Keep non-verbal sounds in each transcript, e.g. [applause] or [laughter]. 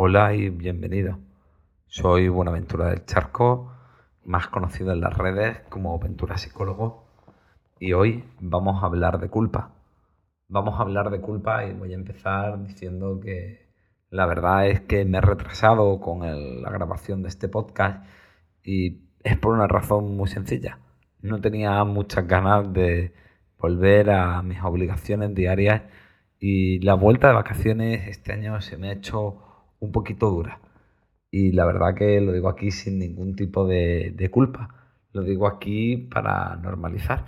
Hola y bienvenido. Soy Buenaventura del Charco, más conocido en las redes como Ventura Psicólogo, y hoy vamos a hablar de culpa. Vamos a hablar de culpa y voy a empezar diciendo que la verdad es que me he retrasado con la grabación de este podcast y es por una razón muy sencilla. No tenía muchas ganas de volver a mis obligaciones diarias y la vuelta de vacaciones este año se me ha hecho un poquito dura. Y la verdad que lo digo aquí sin ningún tipo de, culpa. Lo digo aquí para normalizar.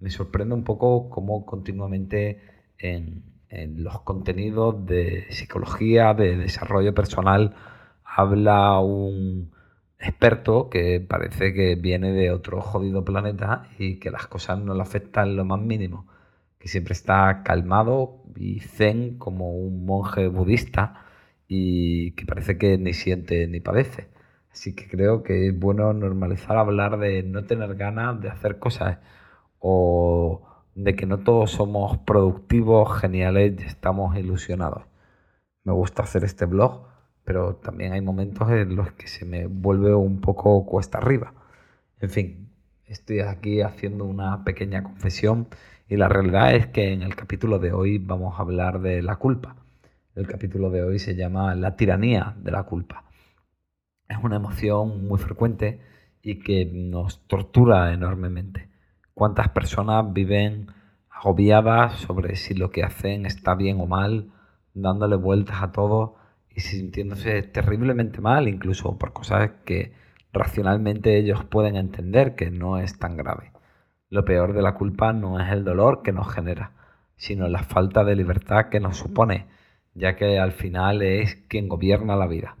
Me sorprende un poco cómo continuamente en, en los contenidos de psicología, de desarrollo personal, habla un experto que parece que viene de otro jodido planeta y que las cosas no le afectan lo más mínimo, que siempre está calmado y zen como un monje budista y que parece que ni siente ni padece. Así que creo que es bueno normalizar hablar de no tener ganas de hacer cosas o de que no todos somos productivos, geniales y estamos ilusionados. Me gusta hacer este blog, pero también hay momentos en los que se me vuelve un poco cuesta arriba. En fin, estoy aquí haciendo una pequeña confesión y la realidad es que en el capítulo de hoy vamos a hablar de la culpa. El capítulo de hoy se llama La tiranía de la culpa. Es una emoción muy frecuente y que nos tortura enormemente. ¿Cuántas personas viven agobiadas sobre si lo que hacen está bien o mal, dándole vueltas a todo y sintiéndose terriblemente mal, incluso por cosas que racionalmente ellos pueden entender que no es tan grave? Lo peor de la culpa no es el dolor que nos genera, sino la falta de libertad que nos supone ya que al final es quien gobierna la vida.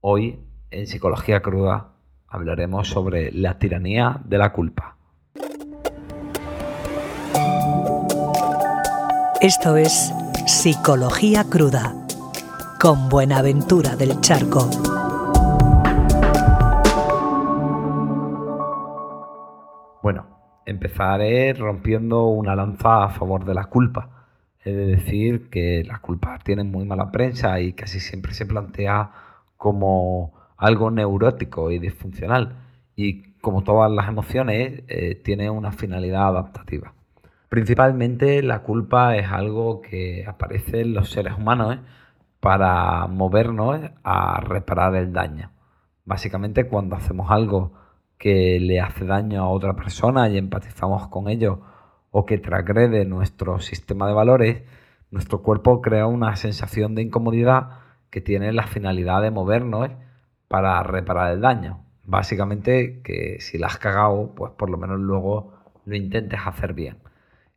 Hoy, en Psicología Cruda, hablaremos sobre la tiranía de la culpa. Esto es Psicología Cruda, con Buenaventura del Charco. Bueno, empezaré rompiendo una lanza a favor de la culpa He de decir que las culpas tienen muy mala prensa y casi siempre se plantea como algo neurótico y disfuncional. Y como todas las emociones, eh, tiene una finalidad adaptativa. Principalmente la culpa es algo que aparece en los seres humanos ¿eh? para movernos a reparar el daño. Básicamente cuando hacemos algo que le hace daño a otra persona y empatizamos con ello o que transgrede nuestro sistema de valores, nuestro cuerpo crea una sensación de incomodidad que tiene la finalidad de movernos para reparar el daño. Básicamente que si la has cagado, pues por lo menos luego lo intentes hacer bien.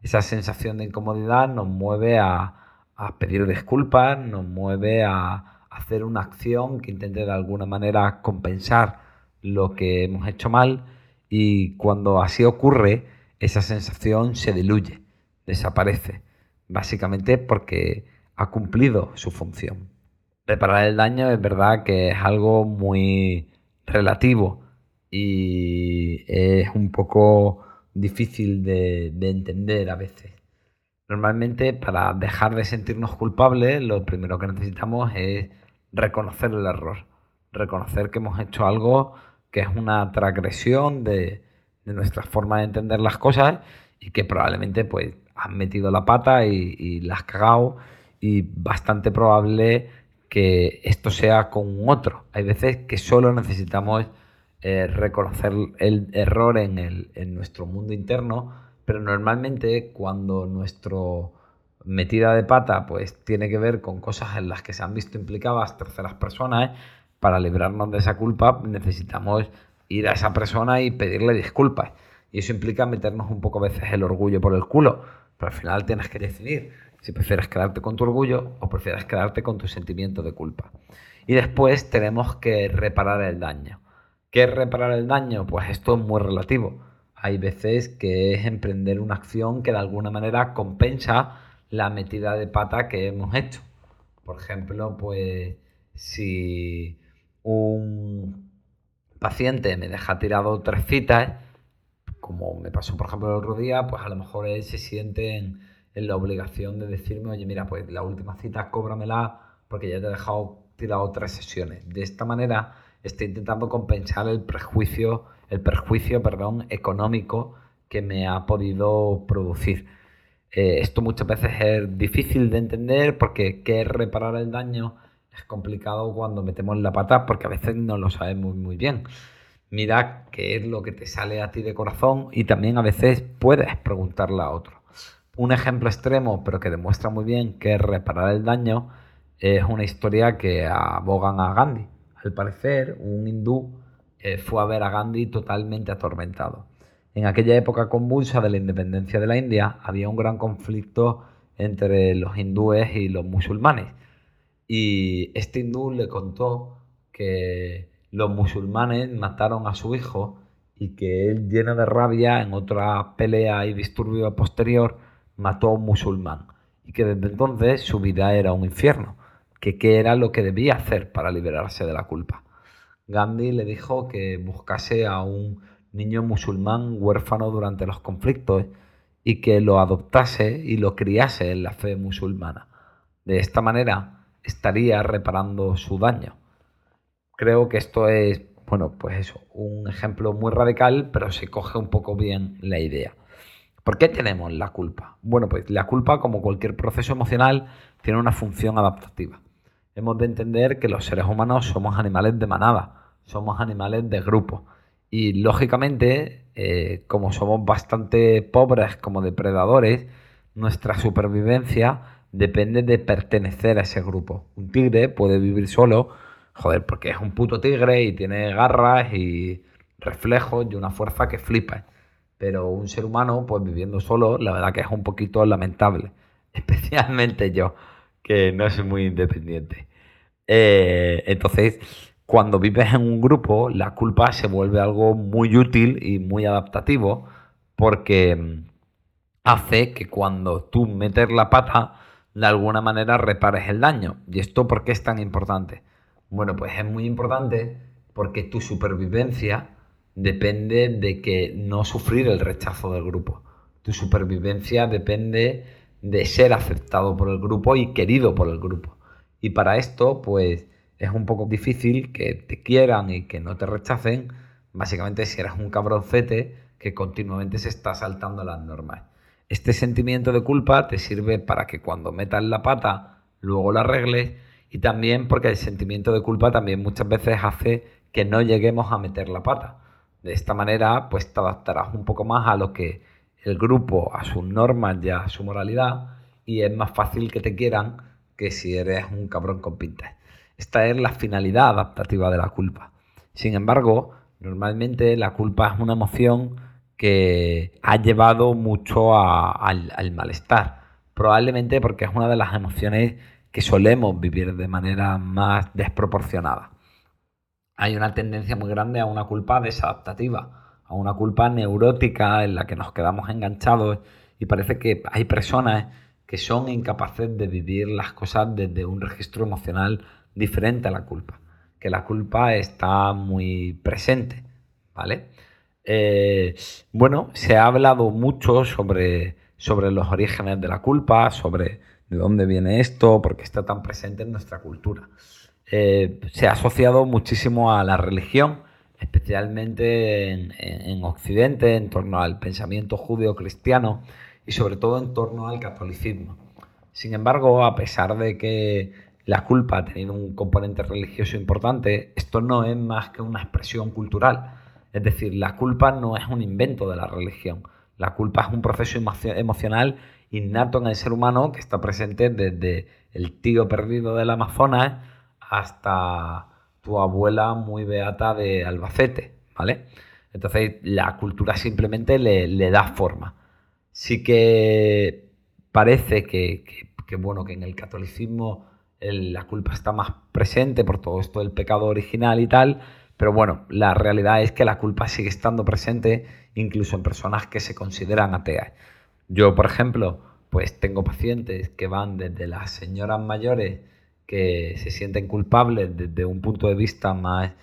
Esa sensación de incomodidad nos mueve a, a pedir disculpas, nos mueve a hacer una acción que intente de alguna manera compensar lo que hemos hecho mal y cuando así ocurre, esa sensación se diluye, desaparece, básicamente porque ha cumplido su función. Reparar el daño es verdad que es algo muy relativo y es un poco difícil de, entender a veces. Normalmente para dejar de sentirnos culpables lo primero que necesitamos es reconocer el error, reconocer que hemos hecho algo que es una transgresión de, de nuestra forma de entender las cosas y que probablemente pues han metido la pata y, las has cagado y bastante probable que esto sea con otro. Hay veces que solo necesitamos eh, reconocer el error en, el, en nuestro mundo interno, pero normalmente cuando nuestro metida de pata pues tiene que ver con cosas en las que se han visto implicadas terceras personas, para librarnos de esa culpa necesitamos ir a esa persona y pedirle disculpas. Y eso implica meternos un poco a veces el orgullo por el culo. Pero al final tienes que decidir si prefieres quedarte con tu orgullo o prefieres quedarte con tu sentimiento de culpa. Y después tenemos que reparar el daño. ¿Qué es reparar el daño? Pues esto es muy relativo. Hay veces que es emprender una acción que de alguna manera compensa la metida de pata que hemos hecho. Por ejemplo, pues si un paciente me deja tirado tres citas, como me pasó por ejemplo el otro día, pues a lo mejor él se siente en, la obligación de decirme, oye, mira, pues la última cita cóbramela porque ya te he dejado asistir a otras sesiones. De esta manera estoy intentando compensar el prejuicio, el perjuicio perdón, económico que me ha podido producir. Eh, esto muchas veces es difícil de entender porque qué es reparar el daño es complicado cuando metemos la pata porque a veces no lo sabemos muy bien. Mira qué es lo que te sale a ti de corazón y también a veces puedes preguntarle a otro. Un ejemplo extremo, pero que demuestra muy bien que reparar el daño es una historia que abogan a Gandhi. Al parecer, un hindú eh, fue a ver a Gandhi totalmente atormentado. En aquella época convulsa de la independencia de la India había un gran conflicto entre los hindúes y los musulmanes. Y este hindú le contó que los musulmanes mataron a su hijo y que él, lleno de rabia, en otra pelea y disturbio posterior, mató a un musulmán y que desde entonces su vida era un infierno, que qué era lo que debía hacer para liberarse de la culpa. Gandhi le dijo que buscase a un niño musulmán huérfano durante los conflictos y que lo adoptase y lo criase en la fe musulmana. De esta manera estaría reparando su daño. Creo que esto es, bueno, pues eso, un ejemplo muy radical, pero se coge un poco bien la idea. ¿Por qué tenemos la culpa? Bueno, pues la culpa, como cualquier proceso emocional, tiene una función adaptativa. Hemos de entender que los seres humanos somos animales de manada, somos animales de grupo. Y lógicamente, eh, como somos bastante pobres como depredadores, nuestra supervivencia depende de pertenecer a ese grupo. Un tigre puede vivir solo, joder, porque es un puto tigre y tiene garras y reflejos y una fuerza que flipa pero un ser humano, pues viviendo solo, la verdad que es un poquito lamentable, [laughs] especialmente yo, que no soy muy independiente. Eh, entonces, cuando vives en un grupo, la culpa se vuelve algo muy útil y muy adaptativo, porque mm, hace que cuando tú metes la pata, de alguna manera repares el daño. ¿Y esto por qué es tan importante? Bueno, pues es muy importante porque tu supervivencia depende de que no sufrir el rechazo del grupo. Tu supervivencia depende de ser aceptado por el grupo y querido por el grupo. Y para esto, pues es un poco difícil que te quieran y que no te rechacen, básicamente si eres un cabroncete que continuamente se está saltando las normas. Este sentimiento de culpa te sirve para que cuando metas la pata, luego la arregles y también porque el sentimiento de culpa también muchas veces hace que no lleguemos a meter la pata. De esta manera, pues te adaptarás un poco más a lo que el grupo, a sus normas y a su moralidad, y es más fácil que te quieran que si eres un cabrón con pintas. Esta es la finalidad adaptativa de la culpa. Sin embargo, normalmente la culpa es una emoción que ha llevado mucho al, al malestar. Probablemente porque es una de las emociones que solemos vivir de manera más desproporcionada hay una tendencia muy grande a una culpa desadaptativa, a una culpa neurótica en la que nos quedamos enganchados y parece que hay personas que son incapaces de vivir las cosas desde un registro emocional diferente a la culpa, que la culpa está muy presente, ¿vale? Eh, bueno, se ha hablado mucho sobre, sobre los orígenes de la culpa, sobre de dónde viene esto, por qué está tan presente en nuestra cultura. Eh, se ha asociado muchísimo a la religión, especialmente en, Occidente, en torno al pensamiento judeo-cristiano y sobre todo en torno al catolicismo. Sin embargo, a pesar de que la culpa ha tenido un componente religioso importante, esto no es más que una expresión cultural. Es decir, la culpa no es un invento de la religión. La culpa es un proceso emocional innato en el ser humano que está presente desde el tío perdido del Amazonas hasta tu abuela muy beata de Albacete, ¿vale? Entonces la cultura simplemente le, da forma. Sí que parece que, bueno, que en el catolicismo la culpa está más presente por todo esto del pecado original y tal, pero bueno, la realidad es que la culpa sigue estando presente incluso en personas que se consideran ateas. Yo, por ejemplo, pues tengo pacientes que van desde las señoras mayores que se sienten culpables desde un punto de vista más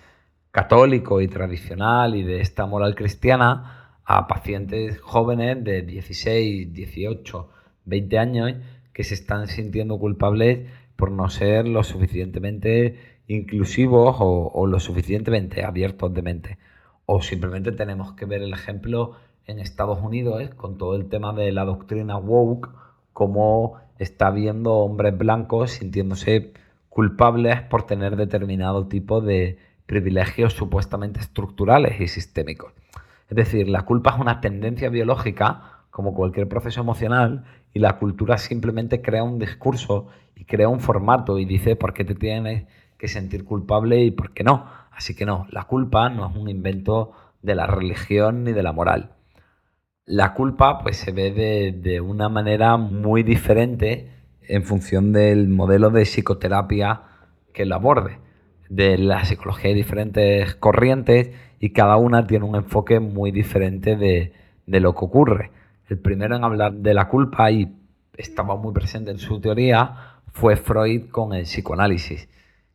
católico y tradicional y de esta moral cristiana a pacientes jóvenes de 16, 18, 20 años que se están sintiendo culpables por no ser lo suficientemente inclusivos o, lo suficientemente abiertos de mente. O simplemente tenemos que ver el ejemplo en Estados Unidos ¿eh? con todo el tema de la doctrina woke, como está viendo hombres blancos sintiéndose culpables por tener determinado tipo de privilegios supuestamente estructurales y sistémicos. Es decir, la culpa es una tendencia biológica, como cualquier proceso emocional, y la cultura simplemente crea un discurso y crea un formato y dice por qué te tienes que sentir culpable y por qué no. Así que no, la culpa no es un invento de la religión ni de la moral. La culpa pues se ve de, de una manera muy diferente en función del modelo de psicoterapia que lo aborde. De la psicología hay diferentes corrientes y cada una tiene un enfoque muy diferente de, lo que ocurre. El primero en hablar de la culpa y estaba muy presente en su teoría fue Freud con el psicoanálisis.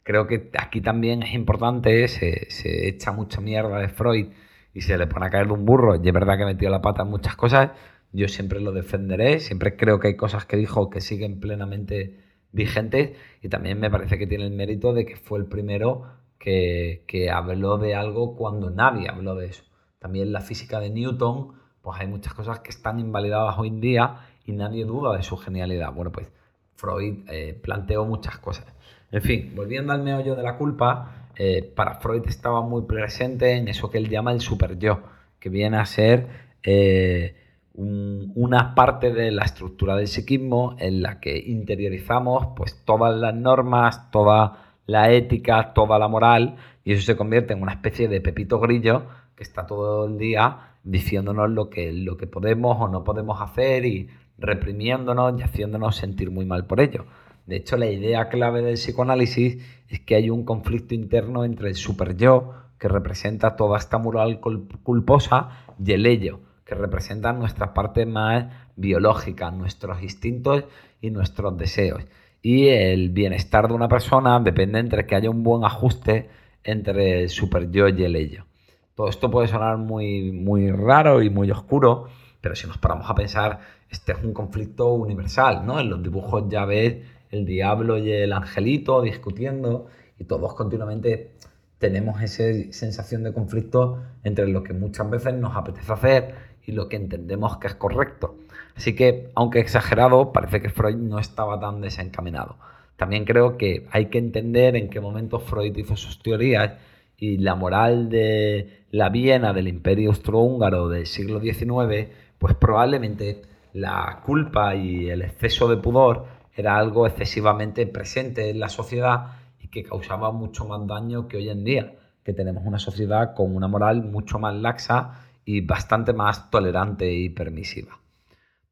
Creo que aquí también es importante, se, se echa mucha mierda de Freud y se le pone a caer un burro. Y es verdad que metió la pata en muchas cosas, yo siempre lo defenderé, siempre creo que hay cosas que dijo que siguen plenamente vigentes y también me parece que tiene el mérito de que fue el primero que, habló de algo cuando nadie habló de eso. También la física de Newton, pues hay muchas cosas que están invalidadas hoy en día y nadie duda de su genialidad. Bueno, pues Freud eh, planteó muchas cosas. En fin, volviendo al meollo de la culpa, eh, para Freud estaba muy presente en eso que él llama el super yo, que viene a ser eh, una parte de la estructura del psiquismo en la que interiorizamos pues todas las normas, toda la ética, toda la moral y eso se convierte en una especie de pepito grillo que está todo el día diciéndonos lo que, lo que podemos o no podemos hacer y reprimiéndonos y haciéndonos sentir muy mal por ello. De hecho, la idea clave del psicoanálisis es que hay un conflicto interno entre el super yo, que representa toda esta moral culposa, y el ello, que representan nuestras partes más biológicas, nuestros instintos y nuestros deseos. Y el bienestar de una persona depende entre que haya un buen ajuste entre el super yo y el ello. Todo esto puede sonar muy, muy raro y muy oscuro, pero si nos paramos a pensar, este es un conflicto universal, ¿no? En los dibujos ya ves el diablo y el angelito discutiendo y todos continuamente tenemos esa sensación de conflicto entre lo que muchas veces nos apetece hacer y lo que entendemos que es correcto. Así que, aunque exagerado, parece que Freud no estaba tan desencaminado. También creo que hay que entender en qué momento Freud hizo sus teorías y la moral de la Viena del Imperio Austrohúngaro del siglo XIX, pues probablemente la culpa y el exceso de pudor era algo excesivamente presente en la sociedad y que causaba mucho más daño que hoy en día, que tenemos una sociedad con una moral mucho más laxa y bastante más tolerante y permisiva.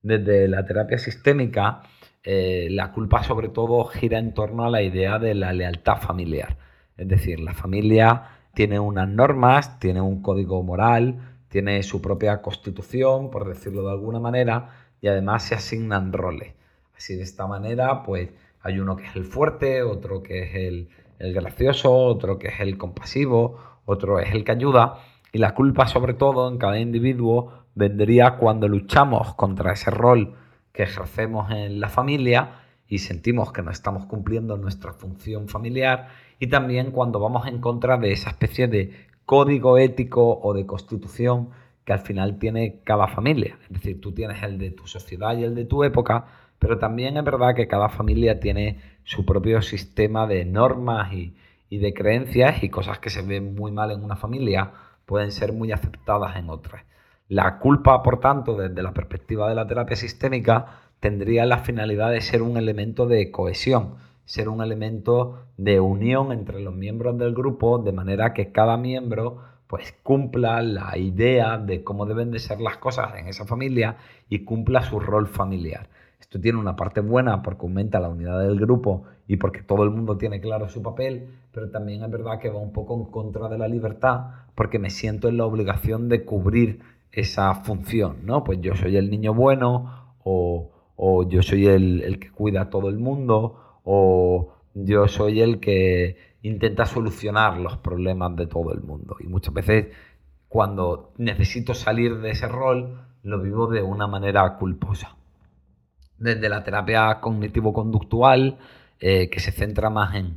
Desde la terapia sistémica, eh, la culpa sobre todo gira en torno a la idea de la lealtad familiar. Es decir, la familia tiene unas normas, tiene un código moral, tiene su propia constitución, por decirlo de alguna manera, y además se asignan roles. Así de esta manera, pues hay uno que es el fuerte, otro que es el, el gracioso, otro que es el compasivo, otro es el que ayuda, y la culpa, sobre todo, en cada individuo vendría cuando luchamos contra ese rol que ejercemos en la familia y sentimos que no estamos cumpliendo nuestra función familiar y también cuando vamos en contra de esa especie de código ético o de constitución que al final tiene cada familia. Es decir, tú tienes el de tu sociedad y el de tu época, pero también es verdad que cada familia tiene su propio sistema de normas y, y de creencias y cosas que se ven muy mal en una familia pueden ser muy aceptadas en otras. La culpa, por tanto, desde la perspectiva de la terapia sistémica, tendría la finalidad de ser un elemento de cohesión, ser un elemento de unión entre los miembros del grupo, de manera que cada miembro pues cumpla la idea de cómo deben de ser las cosas en esa familia y cumpla su rol familiar. Esto tiene una parte buena porque aumenta la unidad del grupo y porque todo el mundo tiene claro su papel, pero también es verdad que va un poco en contra de la libertad porque me siento en la obligación de cubrir esa función, ¿no? Pues yo soy el niño bueno o, yo soy el, el, que cuida a todo el mundo o yo soy el que intenta solucionar los problemas de todo el mundo. Y muchas veces cuando necesito salir de ese rol lo vivo de una manera culposa. Desde la terapia cognitivo-conductual, eh, que se centra más en,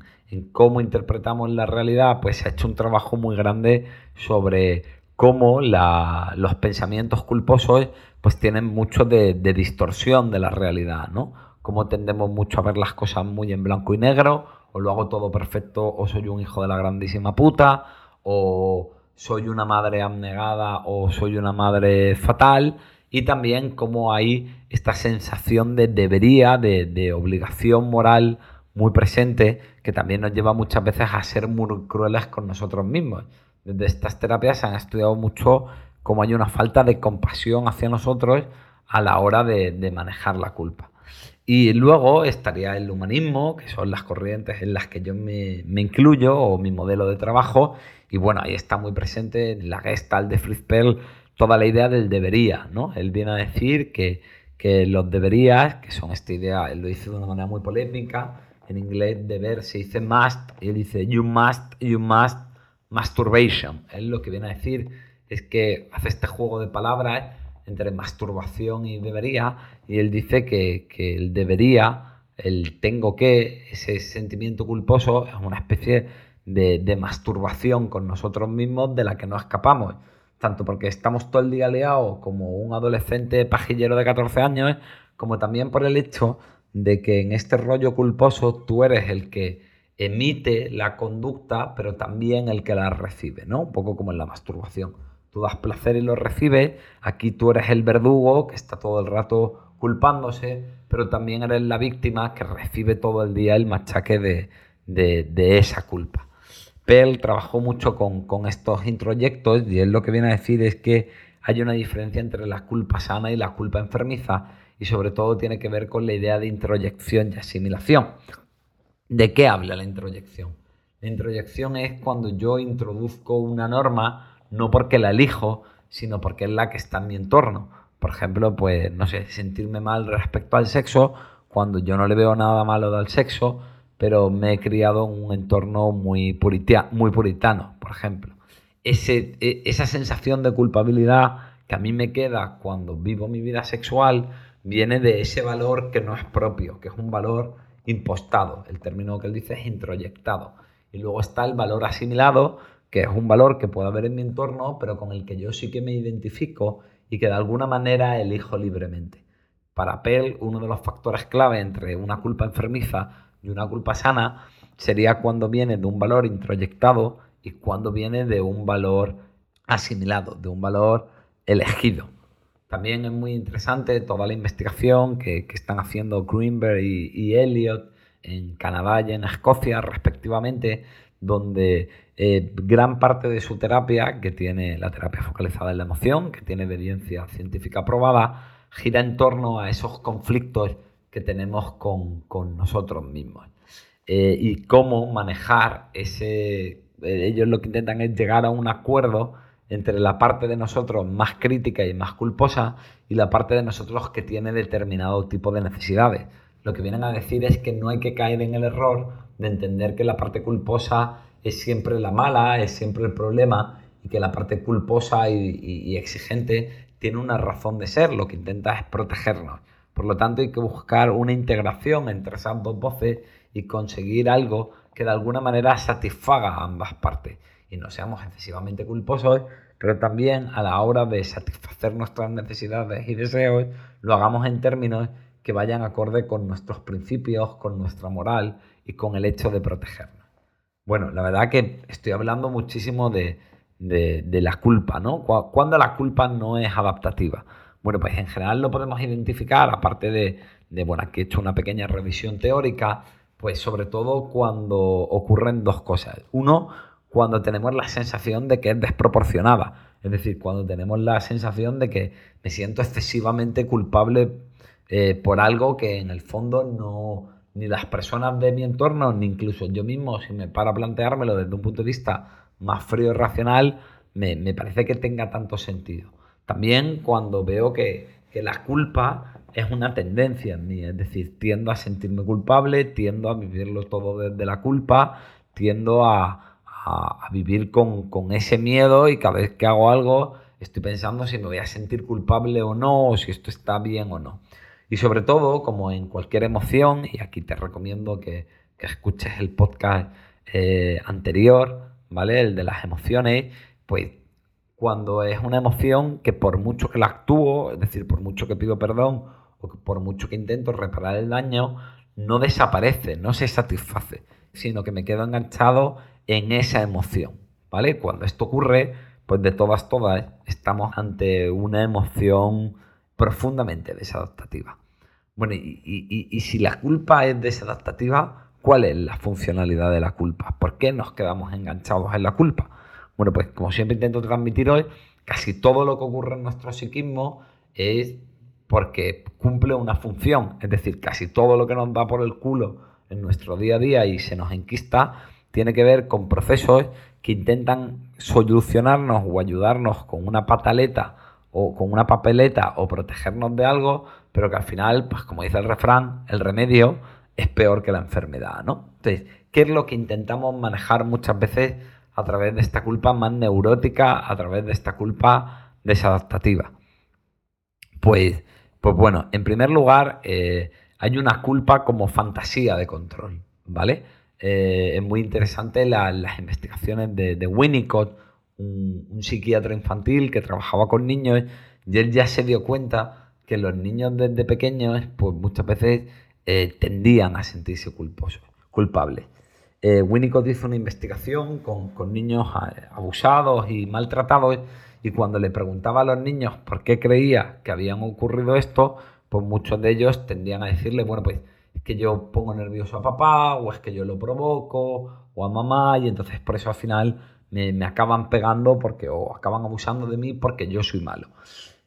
cómo interpretamos la realidad, pues se ha hecho un trabajo muy grande sobre cómo los pensamientos culposos pues tienen mucho de, distorsión de la realidad, ¿no? Cómo tendemos mucho a ver las cosas muy en blanco y negro, o lo hago todo perfecto, o soy un hijo de la grandísima puta, o soy una madre abnegada, o soy una madre fatal, y también cómo hay esta sensación de debería, de, obligación moral muy presente, que también nos lleva muchas veces a ser muy crueles con nosotros mismos. Desde estas terapias se han estudiado mucho cómo hay una falta de compasión hacia nosotros a la hora de, manejar la culpa. Y luego estaría el humanismo, que son las corrientes en las que yo me, incluyo, o mi modelo de trabajo. Y bueno, ahí está muy presente en la Gestalt de Fritz Perl toda la idea del debería, ¿no? Él viene a decir que, que los deberías, que son esta idea, él lo dice de una manera muy polémica, en inglés deber se dice must, y él dice you must, you must, masturbation. Él lo que viene a decir es que hace este juego de palabras entre masturbación y debería, y él dice que, el debería, el tengo que, ese sentimiento culposo es una especie de, de, masturbación con nosotros mismos de la que no escapamos, tanto porque estamos todo el día liados como un adolescente pajillero de 14 años, como también por el hecho de que en este rollo culposo tú eres el que emite la conducta, pero también el que la recibe, ¿no? Un poco como en la masturbación. Tú das placer y lo recibes, aquí tú eres el verdugo que está todo el rato culpándose, pero también eres la víctima que recibe todo el día el machaque de, esa culpa. Pell trabajó mucho con, estos introyectos y él lo que viene a decir es que hay una diferencia entre la culpa sana y la culpa enfermiza y sobre todo tiene que ver con la idea de introyección y asimilación. ¿De qué habla la introyección? La introyección es cuando yo introduzco una norma no porque la elijo, sino porque es la que está en mi entorno. Por ejemplo, pues, no sé, sentirme mal respecto al sexo cuando yo no le veo nada malo del sexo, pero me he criado en un entorno muy, muy puritano, por ejemplo. Ese, e, esa sensación de culpabilidad que a mí me queda cuando vivo mi vida sexual viene de ese valor que no es propio, que es un valor impostado. El término que él dice es introyectado. Y luego está el valor asimilado, que es un valor que puede haber en mi entorno, pero con el que yo sí que me identifico y que de alguna manera elijo libremente. Para Pell, uno de los factores clave entre una culpa enfermiza y una culpa sana sería cuando viene de un valor introyectado y cuando viene de un valor asimilado, de un valor elegido. También es muy interesante toda la investigación que, están haciendo Greenberg y, Elliot en Canadá y en Escocia, respectivamente, donde eh, gran parte de su terapia, que tiene la terapia focalizada en la emoción, que tiene evidencia científica probada, gira en torno a esos conflictos que tenemos con, nosotros mismos. Eh, y cómo manejar ese... Eh, ellos lo que intentan es llegar a un acuerdo entre la parte de nosotros más crítica y más culposa y la parte de nosotros que tiene determinado tipo de necesidades. Lo que vienen a decir es que no hay que caer en el error de entender que la parte culposa es siempre la mala, es siempre el problema y que la parte culposa y, exigente tiene una razón de ser, lo que intenta es protegernos. Por lo tanto hay que buscar una integración entre esas dos voces y conseguir algo que de alguna manera satisfaga a ambas partes y no seamos excesivamente culposos, pero también a la hora de satisfacer nuestras necesidades y deseos, lo hagamos en términos que vayan acorde con nuestros principios, con nuestra moral y con el hecho de protegernos. Bueno, la verdad que estoy hablando muchísimo de, la culpa, ¿no? Cuando la culpa no es adaptativa. Bueno, pues en general lo podemos identificar, aparte de, bueno, aquí he hecho una pequeña revisión teórica, pues sobre todo cuando ocurren dos cosas. Uno, cuando tenemos la sensación de que es desproporcionada. Es decir, cuando tenemos la sensación de que me siento excesivamente culpable eh, por algo que en el fondo no, ni las personas de mi entorno, ni incluso yo mismo, si me para a planteármelo desde un punto de vista más frío y racional, me, parece que tenga tanto sentido. También cuando veo que, que la culpa es una tendencia en mí, es decir, tiendo a sentirme culpable, tiendo a vivirlo todo desde la culpa, tiendo a, a, vivir con, ese miedo y cada vez que hago algo estoy pensando si me voy a sentir culpable o no, o si esto está bien o no. Y sobre todo, como en cualquier emoción, y aquí te recomiendo que que escuches el podcast eh, anterior, ¿vale? El de las emociones, pues cuando es una emoción que por mucho que la actúo, es decir, por mucho que pido perdón o por mucho que intento reparar el daño, no desaparece, no se satisface, sino que me quedo enganchado en esa emoción, ¿vale? Cuando esto ocurre, pues de todas, todas, estamos ante una emoción profundamente desadaptativa. Bueno, y, si la culpa es desadaptativa, ¿cuál es la funcionalidad de la culpa? ¿Por qué nos quedamos enganchados en la culpa? Bueno, pues como siempre intento transmitir hoy, casi todo lo que ocurre en nuestro psiquismo es porque cumple una función. Es decir, casi todo lo que nos da por el culo en nuestro día a día y se nos enquista tiene que ver con procesos que intentan solucionarnos o ayudarnos con una pataleta o con una papeleta o protegernos de algo, pero que al final, pues como dice el refrán, el remedio es peor que la enfermedad, ¿no? Entonces, ¿qué es lo que intentamos manejar muchas veces a través de esta culpa más neurótica, a través de esta culpa desadaptativa? Pues, pues bueno, en primer lugar, eh, hay una culpa como fantasía de control, ¿vale? Eh, es muy interesante las investigaciones de Winnicott, un, psiquiatra infantil que trabajaba con niños y él ya se dio cuenta que los niños desde pequeños pues muchas veces eh, tendían a sentirse culpables. Eh, Winnicott hizo una investigación con, niños eh, abusados y maltratados y cuando le preguntaba a los niños por qué creía que habían ocurrido esto, pues muchos de ellos tendían a decirle, bueno, pues es que yo pongo nervioso a papá o es que yo lo provoco o a mamá y entonces por eso al final me, acaban pegando porque, o acaban abusando de mí porque yo soy malo.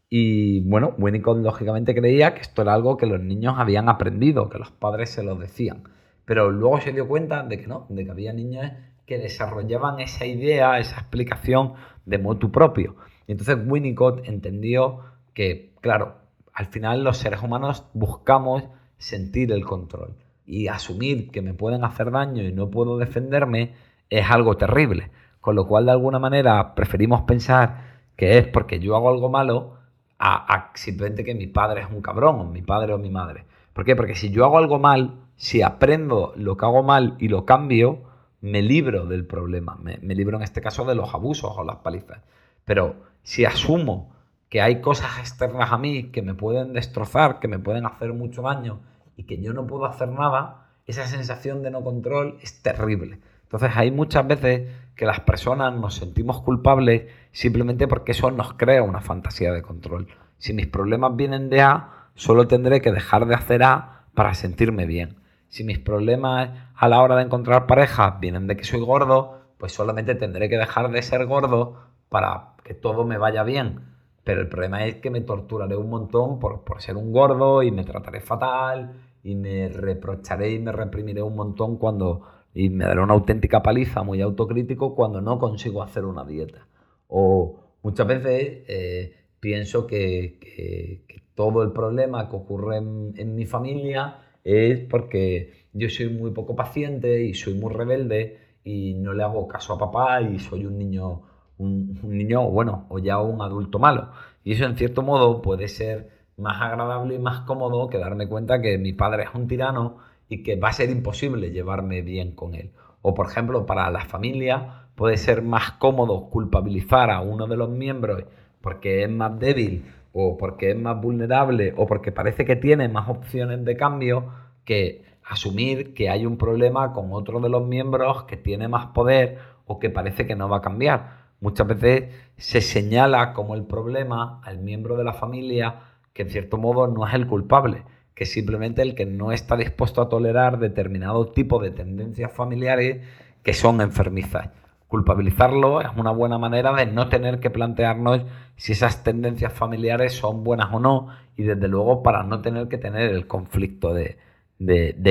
Y bueno, Winnicott lógicamente creía que esto era algo que los niños habían aprendido, que los padres se lo decían. Pero luego se dio cuenta de que no, de que había niños que desarrollaban esa idea, esa explicación de motu propio. Y entonces Winnicott entendió que, claro, al final los seres humanos buscamos sentir el control. Y asumir que me pueden hacer daño y no puedo defenderme es algo terrible. Con lo cual, de alguna manera, preferimos pensar que es porque yo hago algo malo a, simplemente que mi padre es un cabrón, o mi padre o mi madre. ¿Por qué? Porque si yo hago algo mal, si aprendo lo que hago mal y lo cambio, me libro del problema. Me, libro en este caso de los abusos o las palizas. Pero si asumo que hay cosas externas a mí que me pueden destrozar, que me pueden hacer mucho daño y que yo no puedo hacer nada, esa sensación de no control es terrible. Entonces hay muchas veces que las personas nos sentimos culpables simplemente porque eso nos crea una fantasía de control. Si mis problemas vienen de A, solo tendré que dejar de hacer A para sentirme bien. Si mis problemas a la hora de encontrar pareja vienen de que soy gordo, pues solamente tendré que dejar de ser gordo para que todo me vaya bien. Pero el problema es que me torturaré un montón por, por ser un gordo y me trataré fatal y me reprocharé y me reprimiré un montón cuando y me dará una auténtica paliza, muy autocrítico, cuando no consigo hacer una dieta. O muchas veces eh, pienso que, todo el problema que ocurre en, mi familia es porque yo soy muy poco paciente y soy muy rebelde y no le hago caso a papá y soy un niño, un, niño, bueno, o ya un adulto malo. Y eso en cierto modo puede ser más agradable y más cómodo que darme cuenta que mi padre es un tirano y que va a ser imposible llevarme bien con él. O por ejemplo, para la familia puede ser más cómodo culpabilizar a uno de los miembros porque es más débil o porque es más vulnerable o porque parece que tiene más opciones de cambio que asumir que hay un problema con otro de los miembros que tiene más poder o que parece que no va a cambiar. Muchas veces se señala como el problema al miembro de la familia que en cierto modo no es el culpable, que simplemente el que no está dispuesto a tolerar determinado tipo de tendencias familiares que son enfermizas. Culpabilizarlo es una buena manera de no tener que plantearnos si esas tendencias familiares son buenas o no y desde luego para no tener que tener el conflicto de,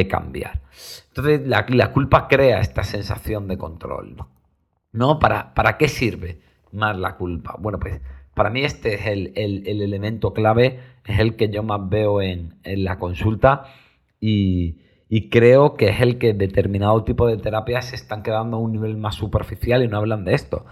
cambiar. Entonces la, culpa crea esta sensación de control. ¿No? ¿Para, ¿Para qué sirve más la culpa? Bueno, pues para mí este es el, elemento clave, es el que yo más veo en, la consulta y, creo que es el que determinado tipo de terapias se están quedando a un nivel más superficial y no hablan de esto.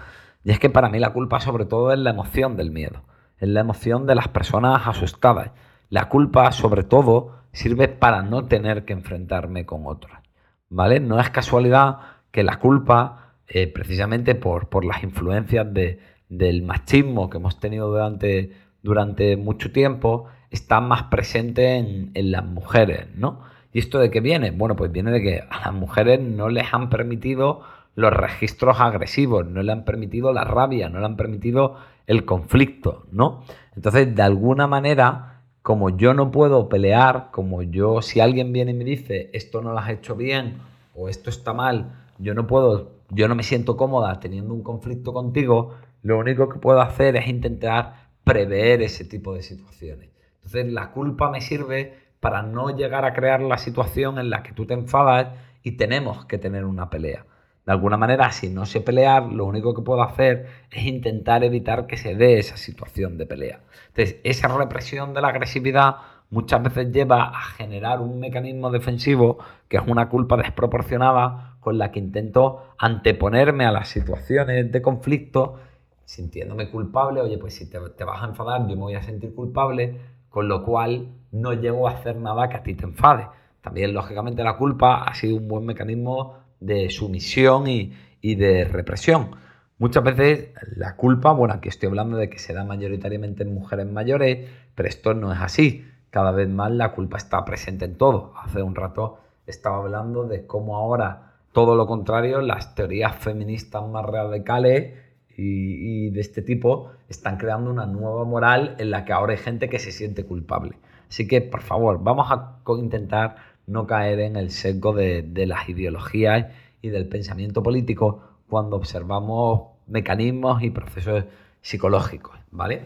Y es que para mí la culpa sobre todo es la emoción del miedo, es la emoción de las personas asustadas. La culpa sobre todo sirve para no tener que enfrentarme con otras. ¿vale? No es casualidad que la culpa, eh, precisamente por, por, las influencias de, del machismo que hemos tenido durante, durante mucho tiempo, está más presente en, en las mujeres, ¿no? ¿Y esto de qué viene? Bueno, pues viene de que a las mujeres no les han permitido los registros agresivos, no le han permitido la rabia, no le han permitido el conflicto, ¿no? Entonces, de alguna manera, como yo no puedo pelear, como yo, si alguien viene y me dice, esto no lo has hecho bien o esto está mal, yo no puedo, yo no me siento cómoda teniendo un conflicto contigo, lo único que puedo hacer es intentar prever ese tipo de situaciones. Entonces, la culpa me sirve para no llegar a crear la situación en la que tú te enfadas y tenemos que tener una pelea. De alguna manera, si no sé pelear, lo único que puedo hacer es intentar evitar que se dé esa situación de pelea. Entonces, esa represión de la agresividad muchas veces lleva a generar un mecanismo defensivo que es una culpa desproporcionada con la que intento anteponerme a las situaciones de conflicto sintiéndome culpable. Oye, pues si te, vas a enfadar, yo me voy a sentir culpable con lo cual no llego a hacer nada que a ti te enfade. También, lógicamente, la culpa ha sido un buen mecanismo de sumisión y, de represión. Muchas veces la culpa, bueno, aquí estoy hablando de que se da mayoritariamente en mujeres mayores, pero esto no es así. Cada vez más la culpa está presente en todo. Hace un rato estaba hablando de cómo ahora todo lo contrario, las teorías feministas más radicales y, de este tipo están creando una nueva moral en la que ahora hay gente que se siente culpable. Así que, por favor, vamos a intentar no caer en el sesgo de, las ideologías y del pensamiento político cuando observamos mecanismos y procesos psicológicos, ¿vale?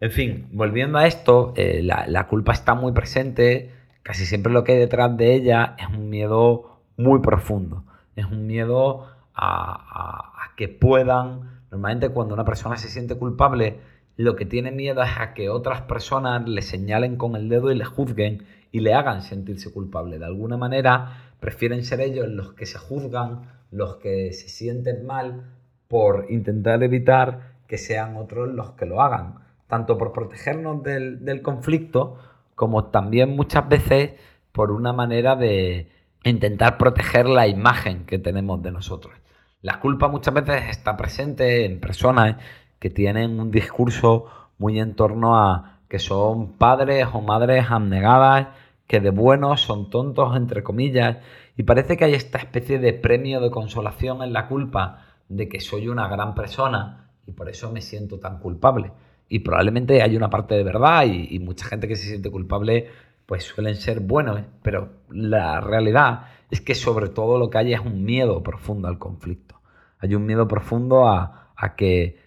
En fin, volviendo a esto, eh, la, culpa está muy presente, casi siempre lo que hay detrás de ella es un miedo muy profundo, es un miedo a que puedan Normalmente cuando una persona se siente culpable, lo que tiene miedo es a que otras personas le señalen con el dedo y le juzguen y le hagan sentirse culpable. De alguna manera prefieren ser ellos los que se juzgan, los que se sienten mal por intentar evitar que sean otros los que lo hagan, tanto por protegernos del, del conflicto como también muchas veces por una manera de intentar proteger la imagen que tenemos de nosotros. La culpa muchas veces está presente en personas que tienen un discurso muy en torno a que son padres o madres abnegadas, que de buenos son tontos, entre comillas, y parece que hay esta especie de premio de consolación en la culpa de que soy una gran persona y por eso me siento tan culpable. Y probablemente hay una parte de verdad y, y mucha gente que se siente culpable pues suelen ser buenos, pero la realidad es que sobre todo lo que hay es un miedo profundo al conflicto. Hay un miedo profundo a, que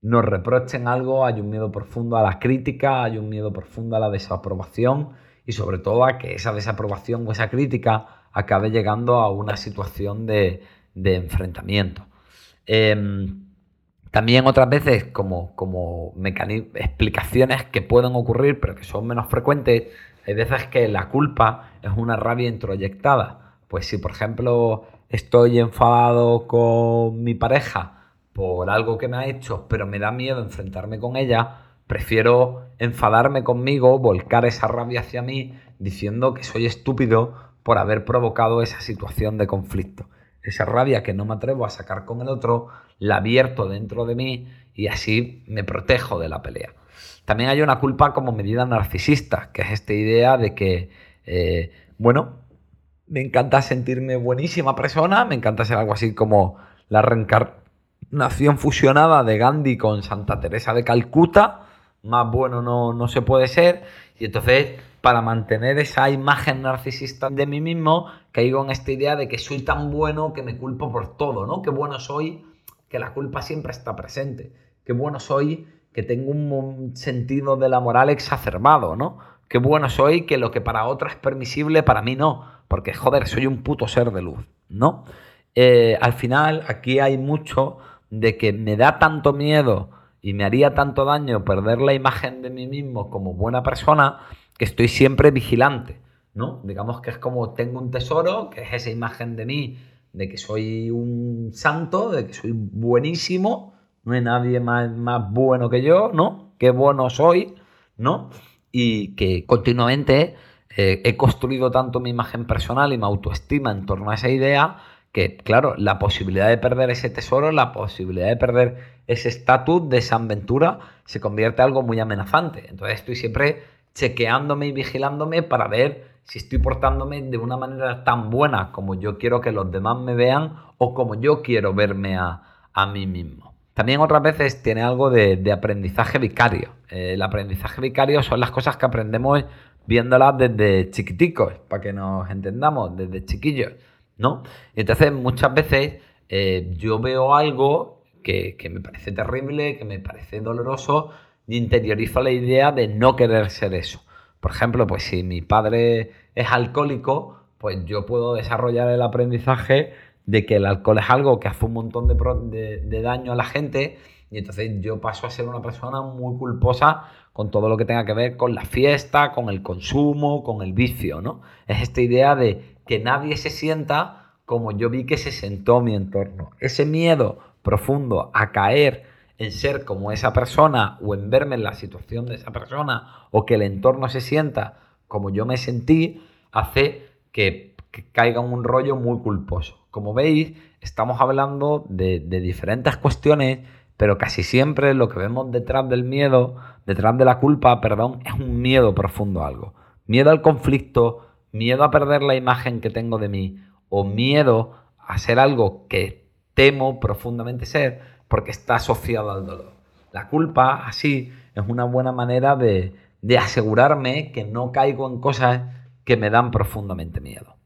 nos reprochen algo, hay un miedo profundo a la crítica, hay un miedo profundo a la desaprobación y sobre todo a que esa desaprobación o esa crítica acabe llegando a una situación de, enfrentamiento. Em, también otras veces como, como explicaciones que pueden ocurrir pero que son menos frecuentes, hay veces que la culpa es una rabia introyectada pues si, por ejemplo, estoy enfadado con mi pareja por algo que me ha hecho, pero me da miedo enfrentarme con ella, prefiero enfadarme conmigo, volcar esa rabia hacia mí, diciendo que soy estúpido por haber provocado esa situación de conflicto. Esa rabia que no me atrevo a sacar con el otro, la vierto dentro de mí y así me protejo de la pelea. También hay una culpa como medida narcisista, que es esta idea de que, eh, bueno, me encanta sentirme buenísima persona, me encanta ser algo así como la reencarnación fusionada de Gandhi con Santa Teresa de Calcuta, más bueno no, no se puede ser, y entonces para mantener esa imagen narcisista de mí mismo, caigo en esta idea de que soy tan bueno que me culpo por todo, ¿no? Qué bueno soy, que la culpa siempre está presente, qué bueno soy que tengo un sentido de la moral exacerbado, ¿no? Qué bueno soy que lo que para otros es permisible, para mí no porque joder, soy un puto ser de luz, ¿no? Eh, al final, aquí hay mucho de que me da tanto miedo y me haría tanto daño perder la imagen de mí mismo como buena persona que estoy siempre vigilante, ¿no? Digamos que es como tengo un tesoro, que es esa imagen de mí, de que soy un santo, de que soy buenísimo, no hay nadie más, más bueno que yo, ¿no? Qué bueno soy, ¿no? Y que continuamente Eh, he construido tanto mi imagen personal y mi autoestima en torno a esa idea que, claro, la posibilidad de perder ese tesoro, la posibilidad de perder ese estatus de esa aventura se convierte en algo muy amenazante. Entonces estoy siempre chequeándome y vigilándome para ver si estoy portándome de una manera tan buena como yo quiero que los demás me vean o como yo quiero verme a, mí mismo. También otras veces tiene algo de, aprendizaje vicario. Eh, el aprendizaje vicario son las cosas que aprendemos viéndolas desde chiquiticos, para que nos entendamos, desde chiquillos. ¿No? Entonces muchas veces eh, yo veo algo que, me parece terrible, que me parece doloroso, y interiorizo la idea de no querer ser eso. Por ejemplo, pues si mi padre es alcohólico, pues yo puedo desarrollar el aprendizaje de que el alcohol es algo que hace un montón de, de, daño a la gente y entonces yo paso a ser una persona muy culposa con todo lo que tenga que ver con la fiesta, con el consumo, con el vicio, ¿no? Es esta idea de que nadie se sienta como yo vi que se sentó mi entorno. Ese miedo profundo a caer en ser como esa persona o en verme en la situación de esa persona o que el entorno se sienta como yo me sentí, hace que, caiga un rollo muy culposo. Como veis, estamos hablando de, de diferentes cuestiones, pero casi siempre lo que vemos detrás del miedo, detrás de la culpa, perdón, es un miedo profundo a algo. Miedo al conflicto, miedo a perder la imagen que tengo de mí o miedo a ser algo que temo profundamente ser porque está asociado al dolor. La culpa, así, es una buena manera de, asegurarme que no caigo en cosas que me dan profundamente miedo.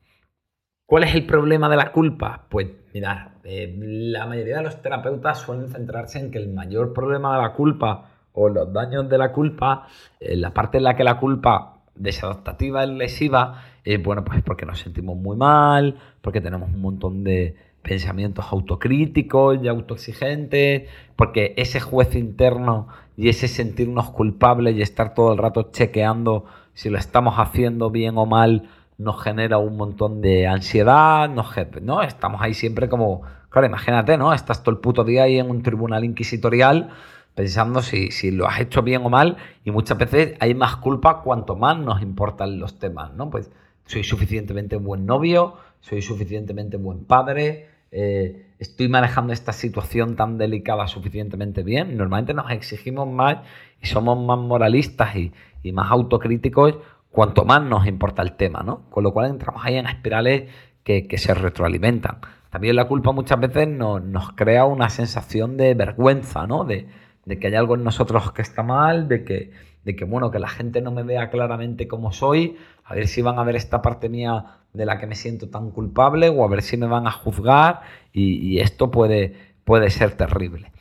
¿Cuál es el problema de la culpa? Pues mirad, eh, la mayoría de los terapeutas suelen centrarse en que el mayor problema de la culpa o los daños de la culpa, eh, la parte en la que la culpa desadaptativa es lesiva, eh, bueno, pues porque nos sentimos muy mal, porque tenemos un montón de pensamientos autocríticos y autoexigentes, porque ese juez interno y ese sentirnos culpables y estar todo el rato chequeando si lo estamos haciendo bien o mal nos genera un montón de ansiedad, ¿no? Estamos ahí siempre como, claro, imagínate, ¿no? Estás todo el puto día ahí en un tribunal inquisitorial pensando si, si, lo has hecho bien o mal y muchas veces hay más culpa cuanto más nos importan los temas, ¿no? Pues soy suficientemente buen novio, soy suficientemente buen padre, eh, estoy manejando esta situación tan delicada suficientemente bien. Normalmente nos exigimos más y somos más moralistas y, más autocríticos cuanto más nos importa el tema, ¿no? Con lo cual entramos ahí en espirales que, se retroalimentan. También la culpa muchas veces nos, nos crea una sensación de vergüenza, ¿no? De, de que hay algo en nosotros que está mal, de que, de que, bueno, que la gente no me vea claramente como soy, a ver si van a ver esta parte mía de la que me siento tan culpable o a ver si me van a juzgar y, esto puede, puede ser terrible.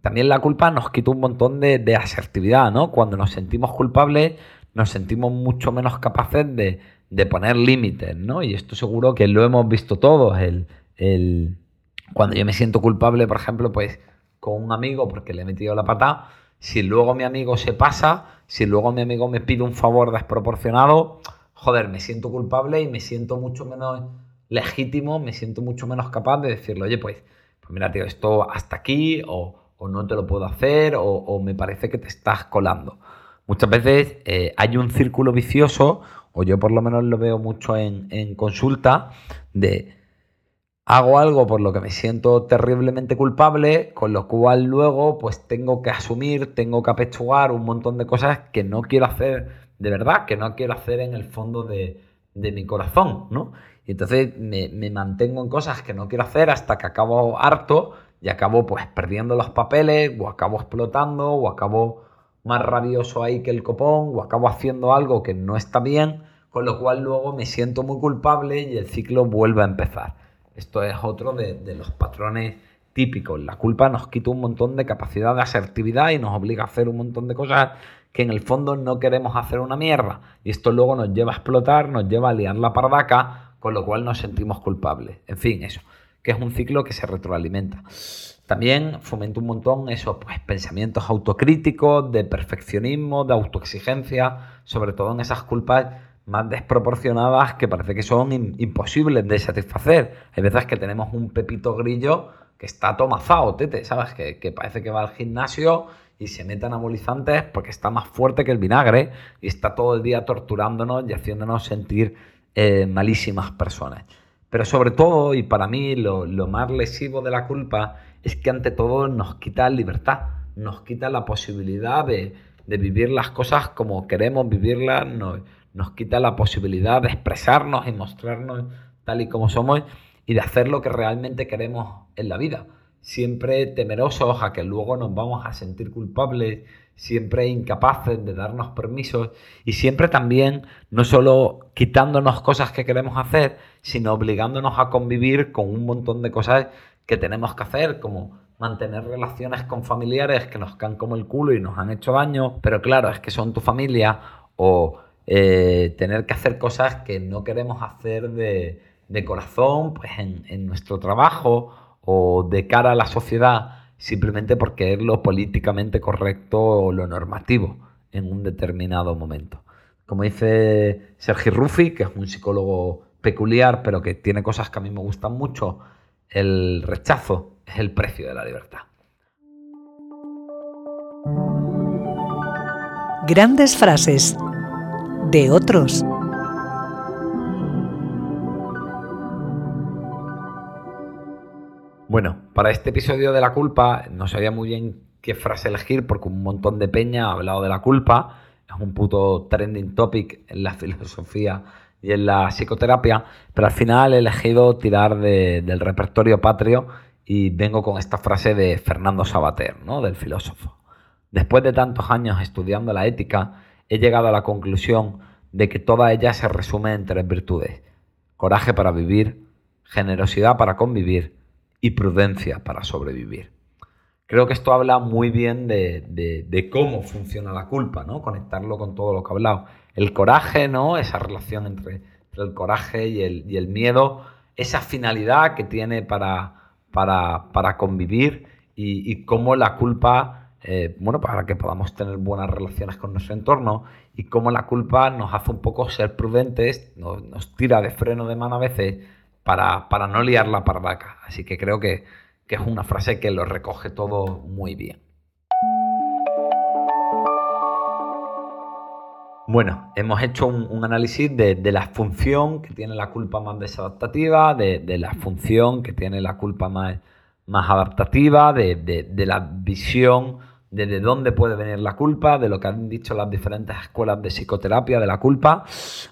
También la culpa nos quita un montón de, asertividad, ¿no? Cuando nos sentimos culpables nos sentimos mucho menos capaces de, de poner límites, ¿no? Y esto seguro que lo hemos visto todos, el, el, cuando yo me siento culpable, por ejemplo, pues con un amigo porque le he metido la pata, si luego mi amigo se pasa, si luego mi amigo me pide un favor desproporcionado, joder, me siento culpable y me siento mucho menos legítimo, me siento mucho menos capaz de decirle, oye, pues, pues mira, tío, esto hasta aquí, o, no te lo puedo hacer, o, me parece que te estás colando. Muchas veces eh, hay un círculo vicioso, o yo por lo menos lo veo mucho en, en consulta, de hago algo por lo que me siento terriblemente culpable, con lo cual luego pues tengo que asumir, tengo que apechugar un montón de cosas que no quiero hacer de verdad, que no quiero hacer en el fondo de, mi corazón, ¿no? Y entonces me, me, mantengo en cosas que no quiero hacer hasta que acabo harto y acabo pues perdiendo los papeles o acabo explotando o acabo más rabioso ahí que el copón o acabo haciendo algo que no está bien, con lo cual luego me siento muy culpable y el ciclo vuelve a empezar. Esto es otro de, los patrones típicos. La culpa nos quita un montón de capacidad de asertividad y nos obliga a hacer un montón de cosas que en el fondo no queremos hacer una mierda. Y esto luego nos lleva a explotar, nos lleva a liar la pardaca, con lo cual nos sentimos culpables. En fin, eso, que es un ciclo que se retroalimenta. También fomenta un montón esos pues, pensamientos autocríticos, de perfeccionismo, de autoexigencia, sobre todo en esas culpas más desproporcionadas que parece que son imposibles de satisfacer. Hay veces que tenemos un pepito grillo que está tomazado, tete, ¿sabes? Que, que parece que va al gimnasio y se mete anabolizantes porque está más fuerte que el vinagre y está todo el día torturándonos y haciéndonos sentir eh, malísimas personas. Pero sobre todo, y para mí lo, más lesivo de la culpa, es que ante todo nos quita libertad, nos quita la posibilidad de, vivir las cosas como queremos vivirlas, nos quita la posibilidad de expresarnos y mostrarnos tal y como somos y de hacer lo que realmente queremos en la vida. Siempre temerosos a que luego nos vamos a sentir culpables, siempre incapaces de darnos permisos y siempre también no solo quitándonos cosas que queremos hacer, sino obligándonos a convivir con un montón de cosas que tenemos que hacer, como mantener relaciones con familiares que nos caen como el culo y nos han hecho daño, pero claro, es que son tu familia o eh, tener que hacer cosas que no queremos hacer de, corazón, pues en, en nuestro trabajo o de cara a la sociedad simplemente porque es lo políticamente correcto o lo normativo en un determinado momento. Como dice Sergi Ruffi, que es un psicólogo peculiar, pero que tiene cosas que a mí me gustan mucho, el rechazo es el precio de la libertad. Grandes frases de otros. Bueno, para este episodio de la culpa no sabía muy bien qué frase elegir porque un montón de peña ha hablado de la culpa. Es un puto trending topic en la [laughs] filosofía y en la psicoterapia, pero al final he elegido tirar del repertorio patrio y vengo con esta frase de Fernando Sabater, ¿no? del filósofo. Después de tantos años estudiando la ética, he llegado a la conclusión de que toda ella se resume en tres virtudes. Coraje para vivir, generosidad para convivir y prudencia para sobrevivir. Creo que esto habla muy bien de, cómo funciona la culpa, ¿no? Conectarlo con todo lo que he hablado. El coraje, ¿no? Esa relación entre, el coraje y el, miedo, esa finalidad que tiene para, para, convivir y, cómo la culpa, eh, bueno, para que podamos tener buenas relaciones con nuestro entorno y cómo la culpa nos hace un poco ser prudentes, nos, tira de freno de mano a veces para, no liar la pardaca. Así que creo que, es una frase que lo recoge todo muy bien. Bueno, hemos hecho un, análisis de, la función que tiene la culpa más desadaptativa, de, la función que tiene la culpa más, más adaptativa, de, la visión de dónde puede venir la culpa, de lo que han dicho las diferentes escuelas de psicoterapia de la culpa.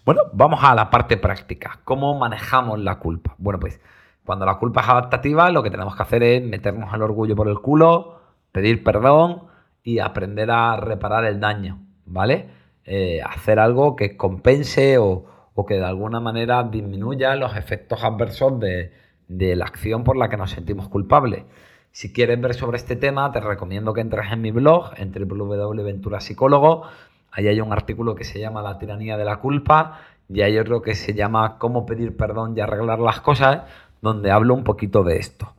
Bueno, vamos a la parte práctica. ¿Cómo manejamos la culpa? Bueno, pues cuando la culpa es adaptativa, lo que tenemos que hacer es meternos el orgullo por el culo, pedir perdón y aprender a reparar el daño, ¿vale? Eh, hacer algo que compense o, que de alguna manera disminuya los efectos adversos de la acción por la que nos sentimos culpables. Si quieres ver sobre este tema, te recomiendo que entres en mi blog, en www.venturapsicólogo. Ahí hay un artículo que se llama La tiranía de la culpa y hay otro que se llama Cómo pedir perdón y arreglar las cosas, donde hablo un poquito de esto.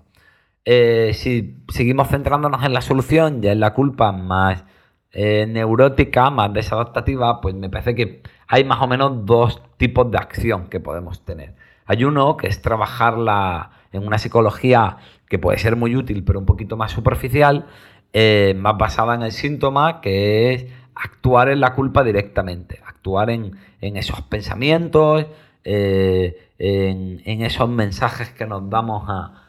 Eh, si seguimos centrándonos en la solución, ya en la culpa más eh, neurótica, más desadaptativa, pues me parece que hay más o menos dos tipos de acción que podemos tener. Hay uno que es trabajarla en una psicología que puede ser muy útil, pero un poquito más superficial, eh, más basada en el síntoma, que es actuar en la culpa directamente, actuar en, esos pensamientos, eh, en, esos mensajes que nos damos a,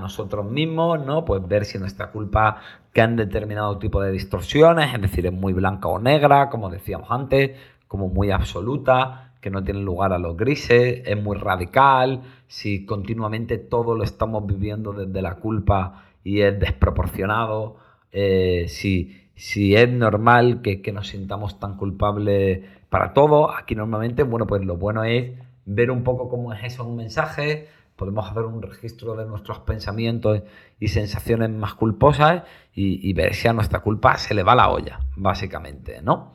nosotros mismos, ¿no? Pues ver si nuestra culpa que en determinado tipo de distorsiones, es decir, es muy blanca o negra, como decíamos antes, como muy absoluta, que no tiene lugar a los grises, es muy radical, si continuamente todo lo estamos viviendo desde la culpa y es desproporcionado, eh, si, si, es normal que, nos sintamos tan culpables para todo, aquí normalmente, bueno, pues lo bueno es ver un poco cómo es eso un mensaje, podemos hacer un registro de nuestros pensamientos y sensaciones más culposas y, y ver si a nuestra culpa se le va la olla, básicamente, ¿no?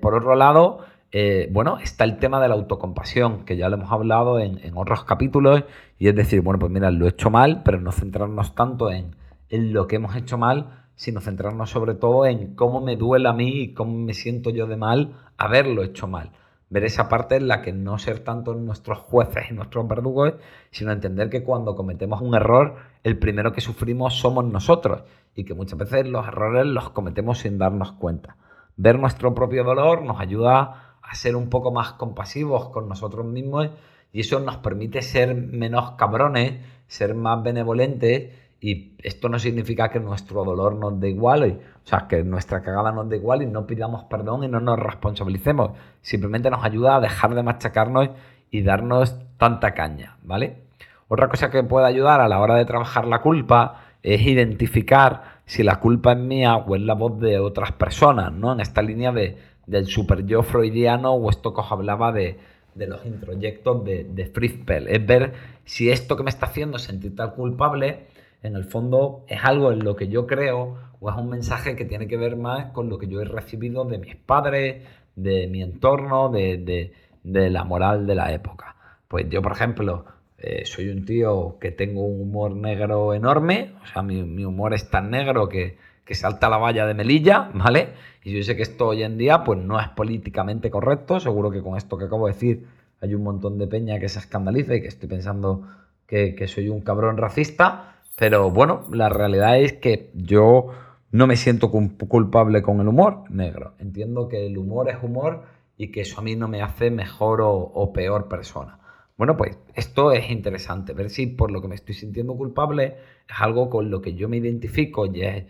Por otro lado, eh, bueno, está el tema de la autocompasión, que ya lo hemos hablado en, otros capítulos, y es decir, bueno, pues mira, lo he hecho mal, pero no centrarnos tanto en, lo que hemos hecho mal, sino centrarnos sobre todo en cómo me duele a mí y cómo me siento yo de mal haberlo hecho mal. ver esa parte en la que no ser tanto nuestros jueces y nuestros verdugos, sino entender que cuando cometemos un error, el primero que sufrimos somos nosotros y que muchas veces los errores los cometemos sin darnos cuenta. Ver nuestro propio dolor nos ayuda a ser un poco más compasivos con nosotros mismos y eso nos permite ser menos cabrones, ser más benevolentes y esto no significa que nuestro dolor nos dé igual, o sea, que nuestra cagada nos dé igual y no pidamos perdón y no nos responsabilicemos. Simplemente nos ayuda a dejar de machacarnos y darnos tanta caña, ¿vale? Otra cosa que puede ayudar a la hora de trabajar la culpa es identificar si la culpa es mía o es la voz de otras personas, ¿no? En esta línea de, del super yo freudiano o esto que os hablaba de, los introyectos de, de Fritzpel. Es ver si esto que me está haciendo sentir tan culpable en el fondo es algo en lo que yo creo o es un mensaje que tiene que ver más con lo que yo he recibido de mis padres, de mi entorno, de, la moral de la época. Pues yo, por ejemplo, eh, soy un tío que tengo un humor negro enorme, o sea, mi, humor es tan negro que, que, salta la valla de Melilla, ¿vale? Y yo sé que esto hoy en día pues no es políticamente correcto, seguro que con esto que acabo de decir hay un montón de peña que se escandaliza y que estoy pensando que, que soy un cabrón racista, pero bueno, la realidad es que yo no me siento culpable con el humor negro. Entiendo que el humor es humor y que eso a mí no me hace mejor o, peor persona. Bueno, pues esto es interesante, ver si por lo que me estoy sintiendo culpable es algo con lo que yo me identifico y es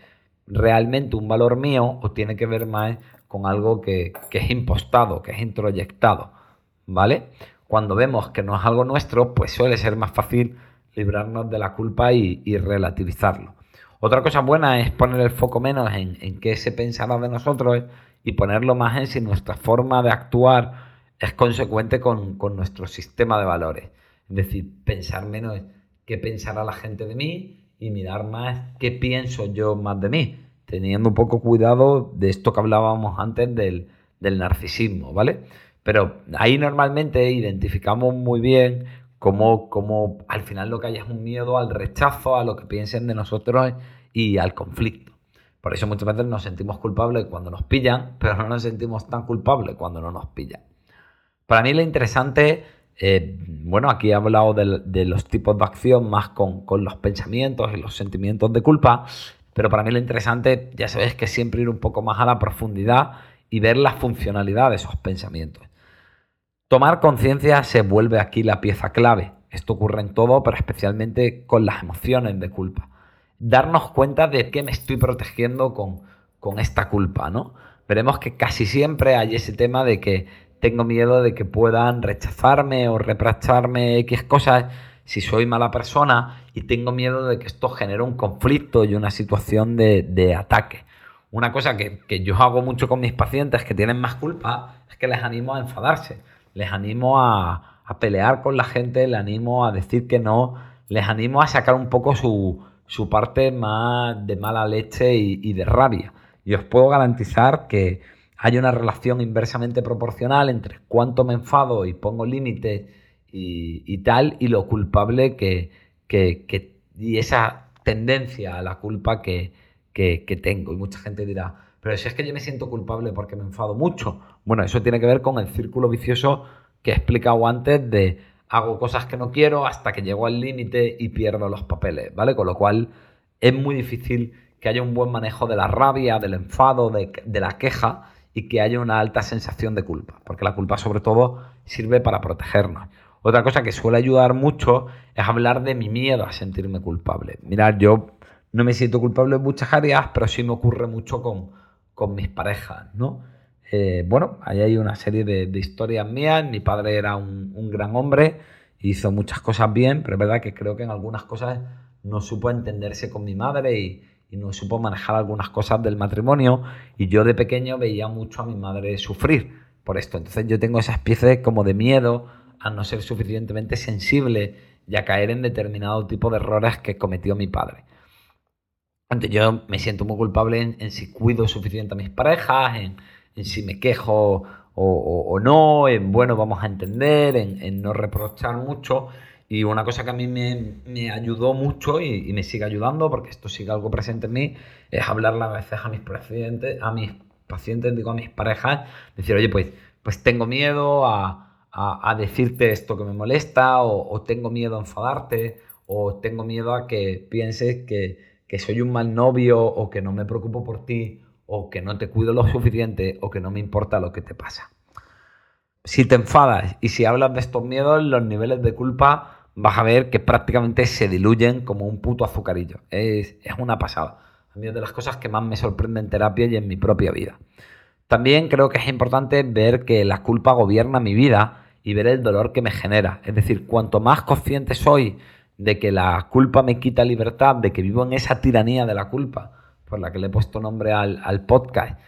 realmente un valor mío o tiene que ver más con algo que, que es impostado, que es introyectado, ¿vale? Cuando vemos que no es algo nuestro, pues suele ser más fácil librarnos de la culpa y, relativizarlo. Otra cosa buena es poner el foco menos en, qué se pensará de nosotros y ponerlo más en si nuestra forma de actuar es consecuente con, nuestro sistema de valores. Es decir, pensar menos en qué pensará la gente de mí y mirar más qué pienso yo más de mí, teniendo un poco cuidado de esto que hablábamos antes del, del narcisismo, ¿vale? Pero ahí normalmente identificamos muy bien como, al final lo que hay es un miedo al rechazo, a lo que piensen de nosotros y al conflicto. Por eso muchas veces nos sentimos culpables cuando nos pillan, pero no nos sentimos tan culpables cuando no nos pillan. Para mí lo interesante, eh, bueno, aquí he hablado de, los tipos de acción más con, los pensamientos y los sentimientos de culpa, pero para mí lo interesante, ya sabéis, que siempre ir un poco más a la profundidad y ver la funcionalidad de esos pensamientos. Tomar conciencia se vuelve aquí la pieza clave. Esto ocurre en todo, pero especialmente con las emociones de culpa. Darnos cuenta de que me estoy protegiendo con, con esta culpa, ¿no? Veremos que casi siempre hay ese tema de que tengo miedo de que puedan rechazarme o reprocharme X cosas si soy mala persona y tengo miedo de que esto genere un conflicto y una situación de, ataque. Una cosa que, que, yo hago mucho con mis pacientes que tienen más culpa es que les animo a enfadarse les animo a, pelear con la gente, les animo a decir que no, les animo a sacar un poco su, parte más de mala leche y, de rabia. Y os puedo garantizar que hay una relación inversamente proporcional entre cuánto me enfado y pongo límites y, tal, y lo culpable que, y esa tendencia a la culpa que, tengo. Y mucha gente dirá, pero si es que yo me siento culpable porque me enfado mucho. Bueno, eso tiene que ver con el círculo vicioso que he explicado antes de hago cosas que no quiero hasta que llego al límite y pierdo los papeles, ¿vale? Con lo cual es muy difícil que haya un buen manejo de la rabia, del enfado, de la queja y que haya una alta sensación de culpa, porque la culpa sobre todo sirve para protegernos. Otra cosa que suele ayudar mucho es hablar de mi miedo a sentirme culpable. Mirad, yo no me siento culpable en muchas áreas, pero sí me ocurre mucho con, con mis parejas, ¿no? Eh, bueno, ahí hay una serie de, historias mías. Mi padre era un, gran hombre, hizo muchas cosas bien, pero es verdad que creo que en algunas cosas no supo entenderse con mi madre y, no supo manejar algunas cosas del matrimonio. Y yo de pequeño veía mucho a mi madre sufrir por esto. Entonces yo tengo esa especie como de miedo a no ser suficientemente sensible y a caer en determinado tipo de errores que cometió mi padre yo me siento muy culpable en, si cuido suficiente a mis parejas, en, si me quejo o, no, en bueno, vamos a entender, en, no reprochar mucho. Y una cosa que a mí me, ayudó mucho y, me sigue ayudando, porque esto sigue algo presente en mí, es hablarle a veces a mis pacientes, a mis pacientes, digo a mis parejas, decir, oye, pues pues tengo miedo a, decirte esto que me molesta, o, tengo miedo a enfadarte, o tengo miedo a que pienses que, que soy un mal novio, o que no me preocupo por ti, o que no te cuido lo suficiente, o que no me importa lo que te pasa. Si te enfadas y si hablas de estos miedos, los niveles de culpa vas a ver que prácticamente se diluyen como un puto azucarillo. Es, es una pasada. A mí es de las cosas que más me sorprende en terapia y en mi propia vida. También creo que es importante ver que la culpa gobierna mi vida y ver el dolor que me genera. Es decir, cuanto más consciente soy de que la culpa me quita libertad, de que vivo en esa tiranía de la culpa, por la que le he puesto nombre al, al podcast,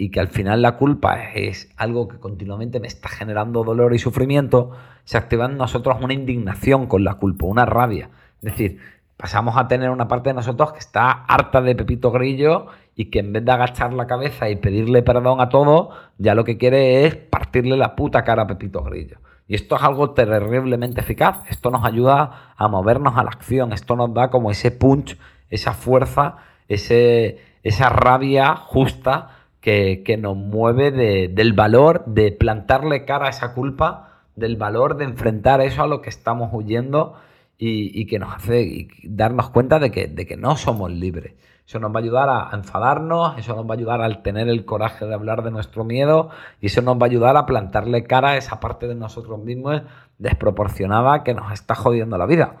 y que al final la culpa es algo que continuamente me está generando dolor y sufrimiento, se activa en nosotros una indignación con la culpa, una rabia. Es decir, pasamos a tener una parte de nosotros que está harta de Pepito Grillo y que en vez de agachar la cabeza y pedirle perdón a todo, ya lo que quiere es partirle la puta cara a Pepito Grillo. Y esto es algo terriblemente eficaz. Esto nos ayuda a movernos a la acción. Esto nos da como ese punch, esa fuerza, ese, esa rabia justa que, nos mueve del valor de plantarle cara a esa culpa, del valor de enfrentar eso a lo que estamos huyendo y, que nos hace darnos cuenta de que, de que no somos libres. Eso nos va a ayudar a enfadarnos, eso nos va a ayudar a tener el coraje de hablar de nuestro miedo y eso nos va a ayudar a plantarle cara a esa parte de nosotros mismos desproporcionada que nos está jodiendo la vida.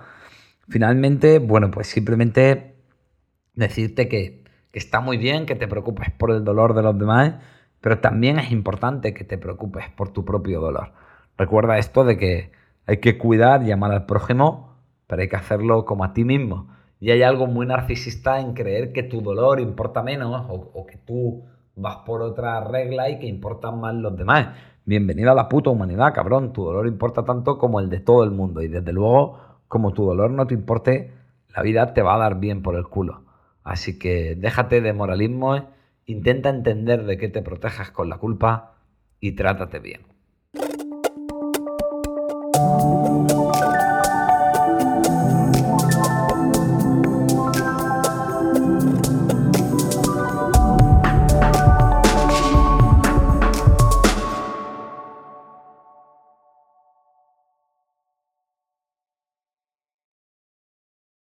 Finalmente, bueno, pues simplemente decirte que, que está muy bien que te preocupes por el dolor de los demás, pero también es importante que te preocupes por tu propio dolor. Recuerda esto de que hay que cuidar y amar al prójimo pero hay que hacerlo como a ti mismo. Y hay algo muy narcisista en creer que tu dolor importa menos o, que tú vas por otra regla y que importan más los demás. Bienvenida a la puta humanidad, cabrón. Tu dolor importa tanto como el de todo el mundo. Y desde luego, como tu dolor no te importe, la vida te va a dar bien por el culo. Así que déjate de moralismo, intenta entender de qué te protejas con la culpa y trátate bien.